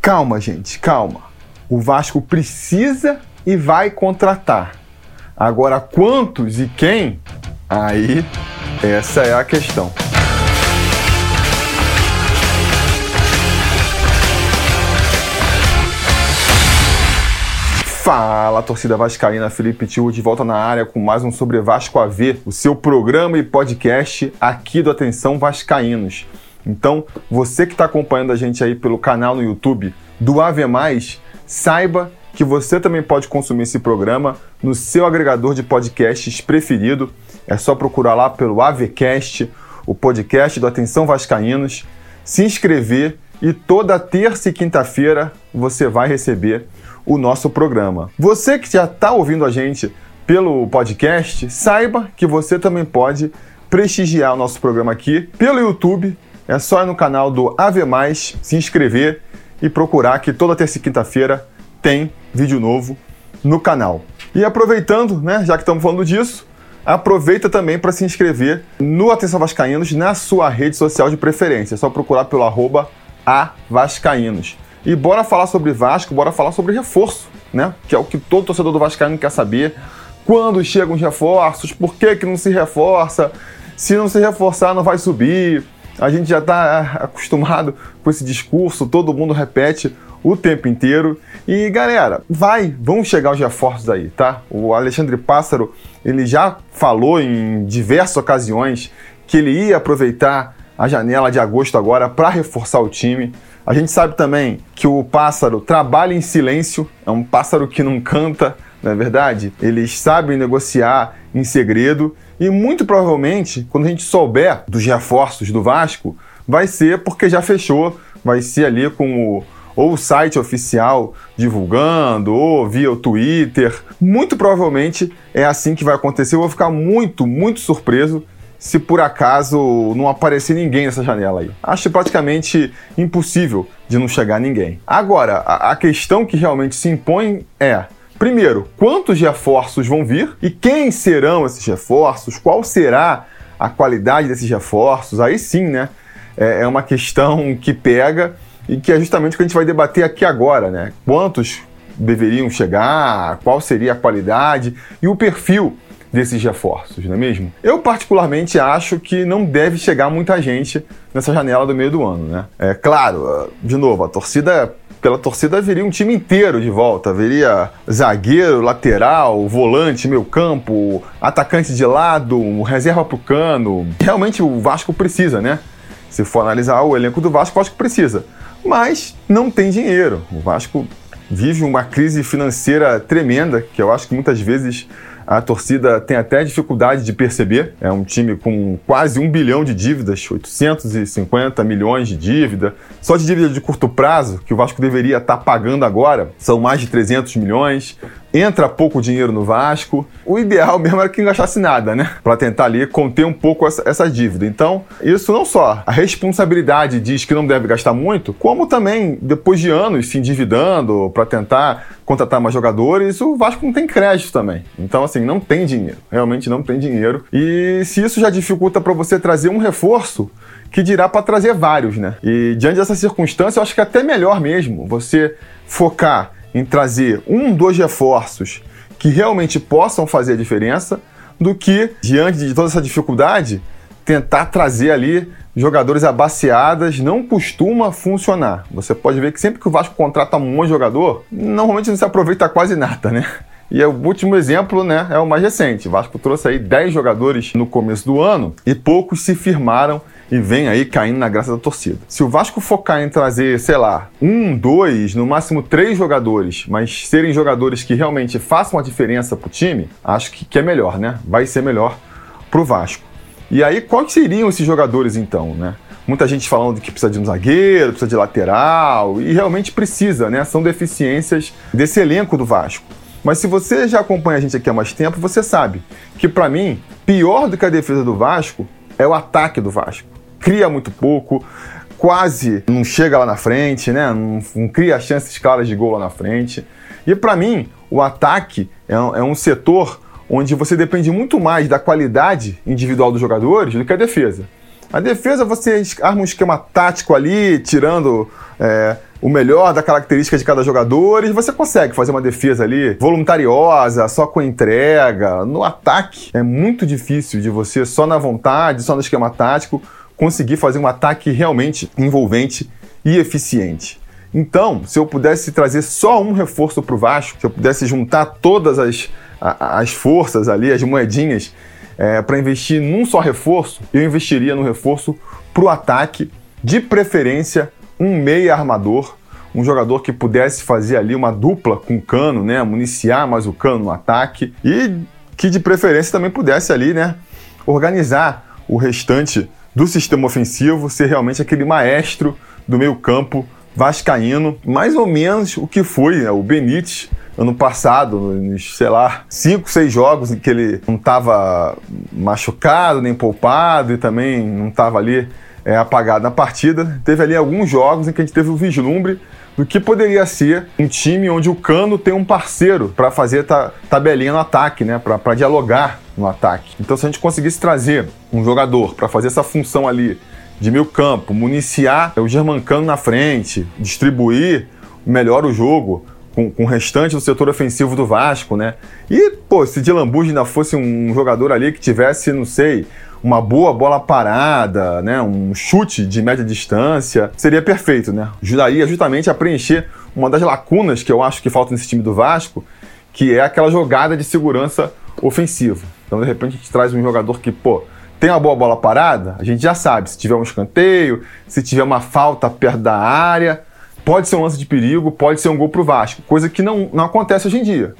Calma, gente, calma. O Vasco precisa e vai contratar. Agora, quantos e quem? Aí, essa é a questão. Fala, torcida vascaína, Felipe Tio de volta na área com mais um Sobre Vasco a Ver, o seu programa e podcast aqui do Atenção Vascaínos. Então, você que está acompanhando a gente aí pelo canal no YouTube do Ave Mais, saiba que você também pode consumir esse programa no seu agregador de podcasts preferido. É só procurar lá pelo AveCast, o podcast do Atenção Vascaínos, se inscrever e toda terça e quinta-feira você vai receber o nosso programa. Você que já está ouvindo a gente pelo podcast, saiba que você também pode prestigiar o nosso programa aqui pelo YouTube é só ir no canal do Ave Mais, se inscrever e procurar que toda terça e quinta-feira tem vídeo novo no canal. E aproveitando, né, já que estamos falando disso, aproveita também para se inscrever no Atenção Vascaínos na sua rede social de preferência. É só procurar pelo arroba avascaínos. E bora falar sobre Vasco, bora falar sobre reforço, né? Que é o que todo torcedor do Vascaíno quer saber. Quando chegam os reforços, por que, que não se reforça? Se não se reforçar, não vai subir. A gente já está acostumado com esse discurso, todo mundo repete o tempo inteiro. E galera, vai, vão chegar os reforços aí, tá? O Alexandre Pássaro, ele já falou em diversas ocasiões que ele ia aproveitar a janela de agosto agora para reforçar o time. A gente sabe também que o pássaro trabalha em silêncio, é um pássaro que não canta, não é verdade? Eles sabem negociar em segredo e muito provavelmente, quando a gente souber dos reforços do Vasco, vai ser porque já fechou, vai ser ali com o ou o site oficial divulgando, ou via o Twitter. Muito provavelmente é assim que vai acontecer. Eu vou ficar muito, muito surpreso se por acaso não aparecer ninguém nessa janela aí. Acho praticamente impossível de não chegar ninguém. Agora, a, a questão que realmente se impõe é Primeiro, quantos reforços vão vir e quem serão esses reforços? Qual será a qualidade desses reforços? Aí sim, né? É, é uma questão que pega e que é justamente o que a gente vai debater aqui agora, né? Quantos deveriam chegar? Qual seria a qualidade e o perfil desses reforços, não é mesmo? Eu particularmente acho que não deve chegar muita gente nessa janela do meio do ano, né? É claro, de novo, a torcida pela torcida viria um time inteiro de volta. Viria zagueiro, lateral, volante, meio campo, atacante de lado, reserva pro cano. Realmente o Vasco precisa, né? Se for analisar o elenco do Vasco, o Vasco precisa. Mas não tem dinheiro. O Vasco vive uma crise financeira tremenda, que eu acho que muitas vezes a torcida tem até dificuldade de perceber. É um time com quase um bilhão de dívidas, 850 milhões de dívida. Só de dívida de curto prazo, que o Vasco deveria estar pagando agora, são mais de 300 milhões entra pouco dinheiro no Vasco. O ideal mesmo era que não gastasse nada, né? Para tentar ali conter um pouco essa, essa, dívida. Então, isso não só a responsabilidade diz que não deve gastar muito, como também, depois de anos se endividando para tentar contratar mais jogadores, o Vasco não tem crédito também. Então, assim, não tem dinheiro. Realmente não tem dinheiro. E se isso já dificulta para você trazer um reforço, que dirá para trazer vários, né? E diante dessa circunstância, eu acho que é até melhor mesmo você focar em trazer um, dois reforços que realmente possam fazer a diferença, do que, diante de toda essa dificuldade, tentar trazer ali jogadores abaciadas não costuma funcionar. Você pode ver que sempre que o Vasco contrata um de jogador, normalmente não se aproveita quase nada, né? E o último exemplo, né, é o mais recente. O Vasco trouxe aí 10 jogadores no começo do ano e poucos se firmaram e vem aí caindo na graça da torcida. Se o Vasco focar em trazer, sei lá, um, dois, no máximo três jogadores, mas serem jogadores que realmente façam a diferença pro time, acho que, que é melhor, né? Vai ser melhor pro Vasco. E aí, quais seriam esses jogadores então, né? Muita gente falando que precisa de um zagueiro, precisa de lateral, e realmente precisa, né? São deficiências desse elenco do Vasco. Mas se você já acompanha a gente aqui há mais tempo, você sabe que, para mim, pior do que a defesa do Vasco é o ataque do Vasco cria muito pouco, quase não chega lá na frente, né? Não, não cria chances claras de gol lá na frente. E para mim, o ataque é um, é um, setor onde você depende muito mais da qualidade individual dos jogadores do que a defesa. A defesa você arma um esquema tático ali, tirando é, o melhor da característica de cada jogador e você consegue fazer uma defesa ali voluntariosa, só com entrega. No ataque é muito difícil de você, só na vontade, só no esquema tático, conseguir fazer um ataque realmente envolvente e eficiente. Então, se eu pudesse trazer só um reforço para o Vasco, se eu pudesse juntar todas as, as forças ali, as moedinhas, é, para investir num só reforço, eu investiria no reforço para o ataque, de preferência um meia armador, um jogador que pudesse fazer ali uma dupla com o Cano, né, municiar mais o Cano no ataque e que de preferência também pudesse ali, né, organizar o restante do sistema ofensivo, ser realmente aquele maestro do meio campo vascaíno, mais ou menos o que foi né, o Benítez ano passado, nos, sei lá, cinco, seis jogos em que ele não estava machucado, nem poupado e também não estava ali é, apagado na partida. Teve ali alguns jogos em que a gente teve o vislumbre do que poderia ser um time onde o Cano tem um parceiro para fazer ta tabelinha no ataque, né? para dialogar no ataque. Então, se a gente conseguisse trazer um jogador para fazer essa função ali de meio campo, municiar o Germancano na frente, distribuir melhor o jogo, com, com, o restante do setor ofensivo do Vasco, né? E, pô, se Dilambuja ainda fosse um jogador ali que tivesse, não sei, uma boa bola parada, né, um chute de média distância, seria perfeito, né? Ajudaria justamente a preencher uma das lacunas que eu acho que falta nesse time do Vasco, que é aquela jogada de segurança ofensiva. Então, de repente, a gente traz um jogador que, pô, tem uma boa bola parada, a gente já sabe, se tiver um escanteio, se tiver uma falta perto da área, pode ser um lance de perigo, pode ser um gol pro Vasco, coisa que não, não acontece hoje em dia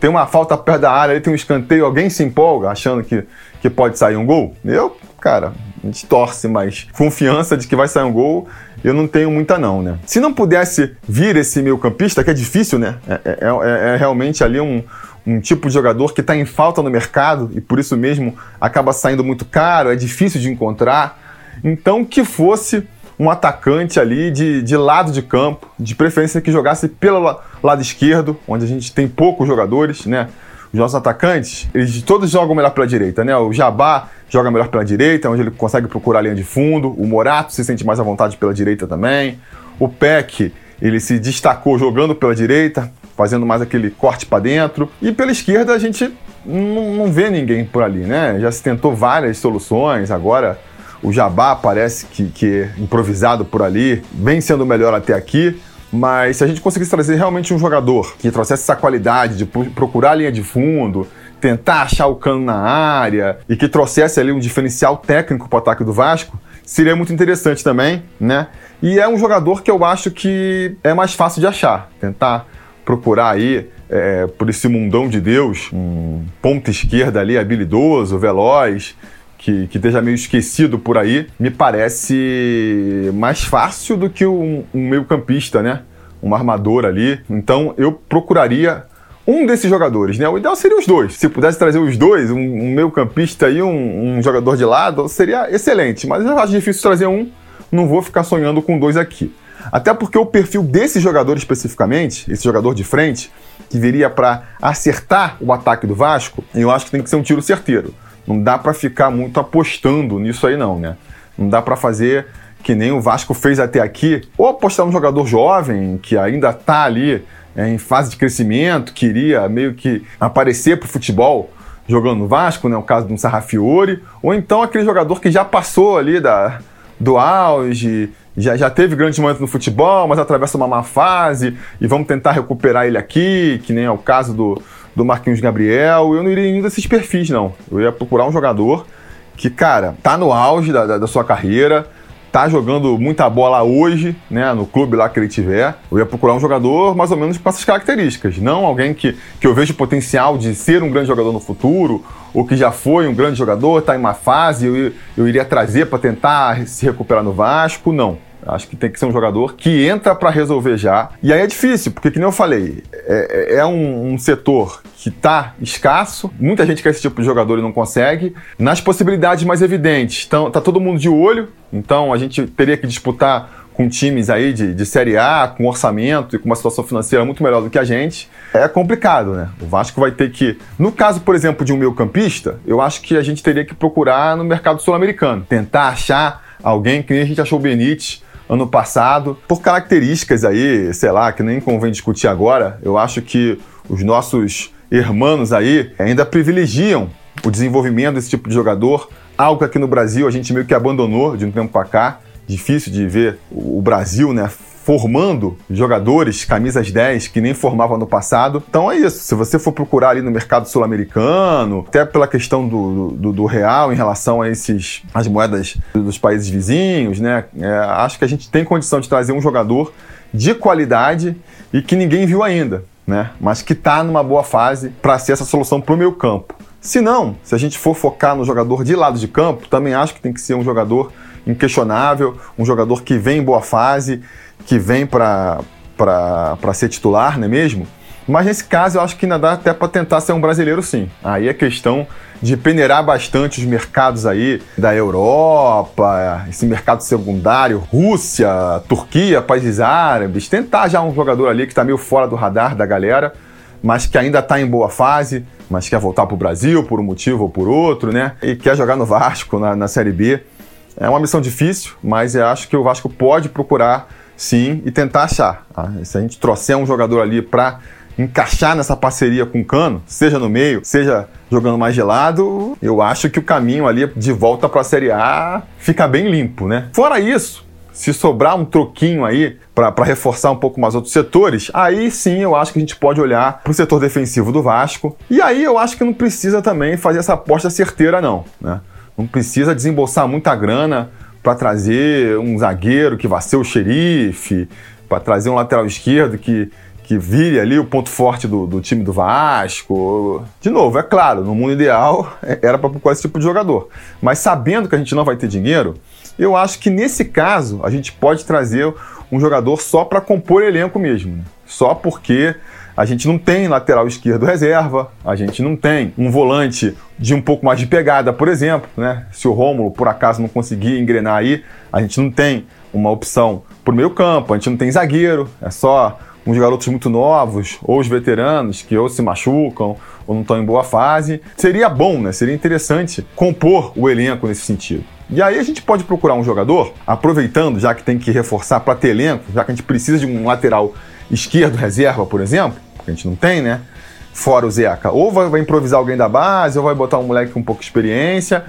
tem uma falta perto da área, tem um escanteio, alguém se empolga achando que, que pode sair um gol? Eu, cara, a gente torce, mas confiança de que vai sair um gol eu não tenho muita não, né? Se não pudesse vir esse meio campista, que é difícil, né? É, é, é, é realmente ali um, um tipo de jogador que está em falta no mercado e por isso mesmo acaba saindo muito caro, é difícil de encontrar. Então que fosse um atacante ali de, de lado de campo, de preferência que jogasse pelo lado esquerdo, onde a gente tem poucos jogadores, né? Os nossos atacantes, eles todos jogam melhor pela direita, né? O Jabá joga melhor pela direita, onde ele consegue procurar a linha de fundo. O Morato se sente mais à vontade pela direita também. O Peck, ele se destacou jogando pela direita, fazendo mais aquele corte para dentro. E pela esquerda a gente não, não vê ninguém por ali, né? Já se tentou várias soluções, agora o Jabá parece que, que é improvisado por ali, vem sendo melhor até aqui. Mas se a gente conseguisse trazer realmente um jogador que trouxesse essa qualidade de procurar a linha de fundo, tentar achar o cano na área e que trouxesse ali um diferencial técnico para o ataque do Vasco, seria muito interessante também, né? E é um jogador que eu acho que é mais fácil de achar. Tentar procurar aí é, por esse mundão de Deus, um ponta esquerda ali habilidoso, veloz, que, que esteja meio esquecido por aí, me parece mais fácil do que um, um meio-campista, né? Um armador ali. Então eu procuraria um desses jogadores, né? O ideal seria os dois. Se pudesse trazer os dois, um, um meio-campista e um, um, jogador de lado, seria excelente. Mas eu acho difícil trazer um. Não vou ficar sonhando com dois aqui. Até porque o perfil desse jogador especificamente, esse jogador de frente, que viria para acertar o ataque do Vasco, eu acho que tem que ser um tiro certeiro. Não dá para ficar muito apostando nisso aí não, né? Não dá para fazer que nem o Vasco fez até aqui, ou apostar um jogador jovem que ainda está ali é, em fase de crescimento, queria meio que aparecer para o futebol jogando no Vasco, né? O caso de um Sarrafiore, ou então aquele jogador que já passou ali da, do auge, já, já teve grandes momentos no futebol, mas atravessa uma má fase e vamos tentar recuperar ele aqui, que nem é o caso do, do Marquinhos Gabriel. Eu não iria em desses perfis, não. Eu ia procurar um jogador que, cara, tá no auge da, da, da sua carreira, tá jogando muita bola hoje, né, no clube lá que ele tiver. Eu ia procurar um jogador mais ou menos com essas características. Não alguém que, que eu vejo potencial de ser um grande jogador no futuro, ou que já foi um grande jogador, tá em uma fase, eu, eu iria trazer para tentar se recuperar no Vasco. Não. Acho que tem que ser um jogador que entra para resolver já. E aí é difícil, porque, que nem eu falei, é, é, é um, um, setor que está escasso, muita gente quer esse tipo de jogador e não consegue. Nas possibilidades mais evidentes, então, tá todo mundo de olho, então a gente teria que disputar com times aí de, de Série A, com orçamento e com uma situação financeira muito melhor do que a gente, é complicado, né? O Vasco vai ter que. No caso, por exemplo, de um meio campista, eu acho que a gente teria que procurar no mercado sul-americano. Tentar achar alguém que nem a gente achou o Benítez ano passado, por características aí, sei lá, que nem convém discutir agora. Eu acho que os nossos irmãos aí ainda privilegiam o desenvolvimento desse tipo de jogador, algo que aqui no Brasil a gente meio que abandonou de um tempo para cá. Difícil de ver o Brasil, né, formando jogadores, camisas 10, que nem formava no passado. Então é isso. Se você for procurar ali no mercado sul-americano, até pela questão do, do, do, real em relação a esses as moedas dos países vizinhos, né? É, acho que a gente tem condição de trazer um jogador de qualidade e que ninguém viu ainda, né? Mas que está numa boa fase para ser essa solução para o meu campo. Se não, se a gente for focar no jogador de lado de campo, também acho que tem que ser um jogador inquestionável, um jogador que vem em boa fase, que vem para ser titular, não é mesmo? Mas nesse caso eu acho que ainda dá até para tentar ser um brasileiro sim. Aí é questão de peneirar bastante os mercados aí da Europa, esse mercado secundário, Rússia, Turquia, países árabes, tentar já um jogador ali que está meio fora do radar da galera, mas que ainda está em boa fase, mas quer voltar para o Brasil por um motivo ou por outro, né? E quer jogar no Vasco, na, na Série B. É uma missão difícil, mas eu acho que o Vasco pode procurar sim e tentar achar. Tá? Se a gente trouxer um jogador ali para encaixar nessa parceria com o Cano, seja no meio, seja jogando mais gelado, eu acho que o caminho ali de volta para a Série A fica bem limpo, né? Fora isso, se sobrar um troquinho aí para reforçar um pouco mais outros setores, aí sim eu acho que a gente pode olhar para o setor defensivo do Vasco. E aí eu acho que não precisa também fazer essa aposta certeira, não. Né? Não precisa desembolsar muita grana para trazer um zagueiro que vai ser o xerife, para trazer um lateral esquerdo que, que vire ali o ponto forte do, do time do Vasco. De novo, é claro, no mundo ideal era para procurar esse tipo de jogador. Mas sabendo que a gente não vai ter dinheiro, eu acho que nesse caso a gente pode trazer um jogador só para compor elenco mesmo. Só porque a gente não tem lateral esquerdo reserva, a gente não tem um volante de um pouco mais de pegada, por exemplo, né? Se o Rômulo por acaso não conseguir engrenar aí, a gente não tem uma opção para o meio campo, a gente não tem zagueiro, é só uns garotos muito novos, ou os veteranos que ou se machucam ou não estão em boa fase. Seria bom, né? Seria interessante compor o elenco nesse sentido. E aí a gente pode procurar um jogador, aproveitando, já que tem que reforçar para ter elenco, já que a gente precisa de um lateral esquerdo reserva, por exemplo, que a gente não tem, né? Fora o Zeca. Ou vai, vai improvisar alguém da base, ou vai botar um moleque com pouca experiência.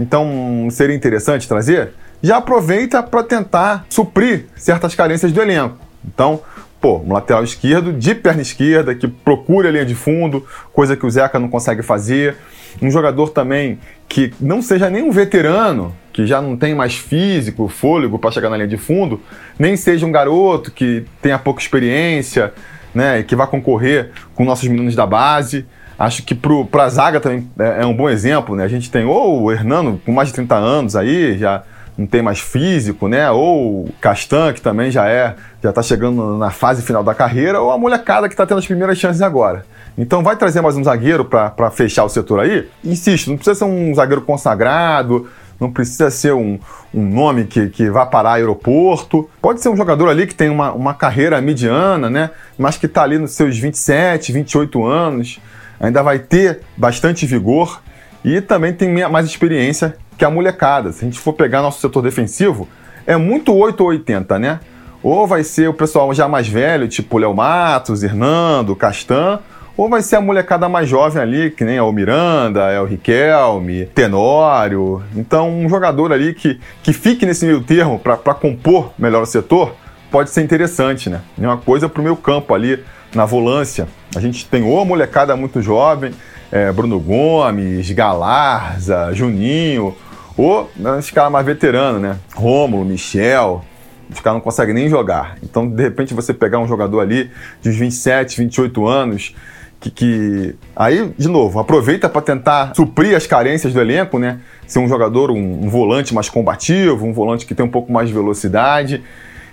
Então, seria interessante trazer? Já aproveita para tentar suprir certas carências do elenco. Então, pô, um lateral esquerdo de perna esquerda, que procure a linha de fundo, coisa que o Zeca não consegue fazer. Um jogador também que não seja nem um veterano, que já não tem mais físico, fôlego para chegar na linha de fundo, nem seja um garoto que tenha pouca experiência, né, que vai concorrer com nossos meninos da base. Acho que para a zaga também é, é, um bom exemplo, né? A gente tem ou o Hernando com mais de 30 anos aí, já não tem mais físico, né? Ou o Castan, que também já é, já está chegando na fase final da carreira, ou a molecada que está tendo as primeiras chances agora. Então vai trazer mais um zagueiro para fechar o setor aí? Insisto, não precisa ser um zagueiro consagrado, não precisa ser um, um nome que, que vá parar aeroporto. Pode ser um jogador ali que tem uma, uma carreira mediana, né? Mas que está ali nos seus 27, 28 anos, ainda vai ter bastante vigor e também tem mais experiência que a molecada. Se a gente for pegar nosso setor defensivo, é muito 8 ou 80, né? Ou vai ser o pessoal já mais velho, tipo Léo Matos, Hernando, Castan, ou vai ser a molecada mais jovem ali, que nem é o Miranda, é o Riquelme, Tenório. Então, um jogador ali que, que fique nesse meio termo para compor melhor o setor pode ser interessante, né? Uma coisa para o meu campo ali, na volância. A gente tem ou a molecada muito jovem, é, Bruno Gomes, Galarza, Juninho, ou né, esse cara mais veterano, né? Rômulo, Michel, os caras não conseguem nem jogar. Então, de repente, você pegar um jogador ali de 27, 28 anos, que, que... aí, de novo, aproveita para tentar suprir as carências do elenco, né? Ser um jogador, um, um, volante mais combativo, um volante que tem um pouco mais de velocidade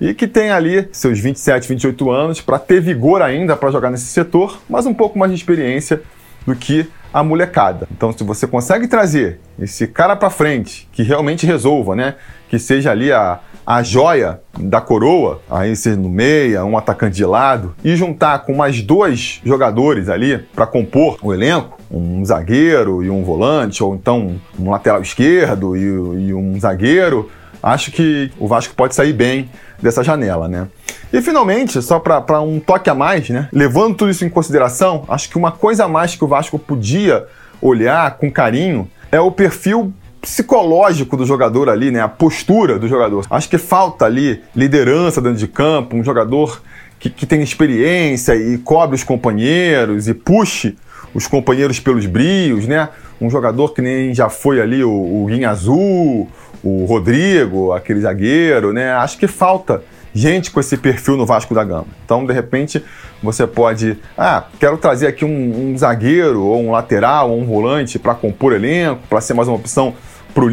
e que tem ali seus 27, 28 anos para ter vigor ainda para jogar nesse setor, mas um pouco mais de experiência do que a molecada. Então, se você consegue trazer esse cara para frente, que realmente resolva, né? Que seja ali a, a joia da coroa, aí ser no meia, um atacante de lado, e juntar com mais dois jogadores ali para compor o elenco, um zagueiro e um volante, ou então um lateral esquerdo e, e um zagueiro, acho que o Vasco pode sair bem dessa janela, né? E finalmente, só para um toque a mais, né? Levando tudo isso em consideração, acho que uma coisa a mais que o Vasco podia olhar com carinho é o perfil psicológico do jogador ali, né? A postura do jogador. Acho que falta ali liderança dentro de campo, um jogador que, que tem experiência e cobre os companheiros e puxe os companheiros pelos brios, né? Um jogador que nem já foi ali o, o Guinha Azul, o Rodrigo, aquele zagueiro, né? Acho que falta gente com esse perfil no Vasco da Gama. Então, de repente, você pode, ah, quero trazer aqui um, um zagueiro, ou um lateral, ou um volante para compor elenco, para ser mais uma opção pro.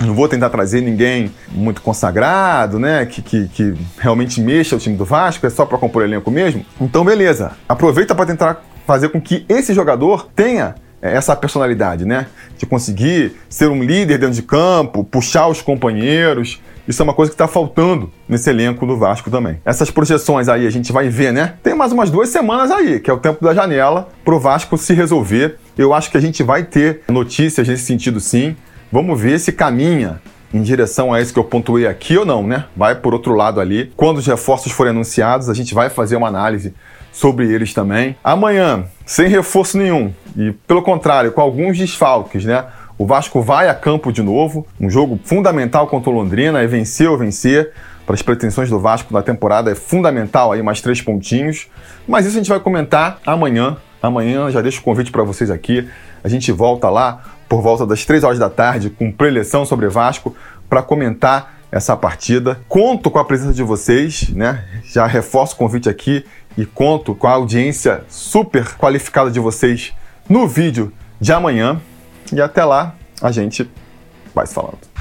Não vou tentar trazer ninguém muito consagrado, né? Que, que, que realmente mexa o time do Vasco, é só para compor elenco mesmo. Então, beleza. Aproveita para tentar fazer com que esse jogador tenha é, essa personalidade, né? De conseguir ser um líder dentro de campo, puxar os companheiros, isso é uma coisa que está faltando nesse elenco do Vasco também. Essas projeções aí a gente vai ver, né? Tem mais umas duas semanas aí, que é o tempo da janela, pro Vasco se resolver. Eu acho que a gente vai ter notícias nesse sentido sim. Vamos ver se caminha em direção a isso que eu pontuei aqui ou não, né? Vai por outro lado ali. Quando os reforços forem anunciados, a gente vai fazer uma análise sobre eles também. Amanhã, sem reforço nenhum, e pelo contrário, com alguns desfalques, né? O Vasco vai a campo de novo, um jogo fundamental contra o Londrina, é vencer ou vencer. Para as pretensões do Vasco na temporada é fundamental aí mais três pontinhos. Mas isso a gente vai comentar amanhã. Amanhã já deixo o convite para vocês aqui. A gente volta lá por volta das três horas da tarde com preleção sobre Vasco para comentar essa partida. Conto com a presença de vocês, né? Já reforço o convite aqui e conto com a audiência super qualificada de vocês no vídeo de amanhã. E até lá, a gente vai se falando.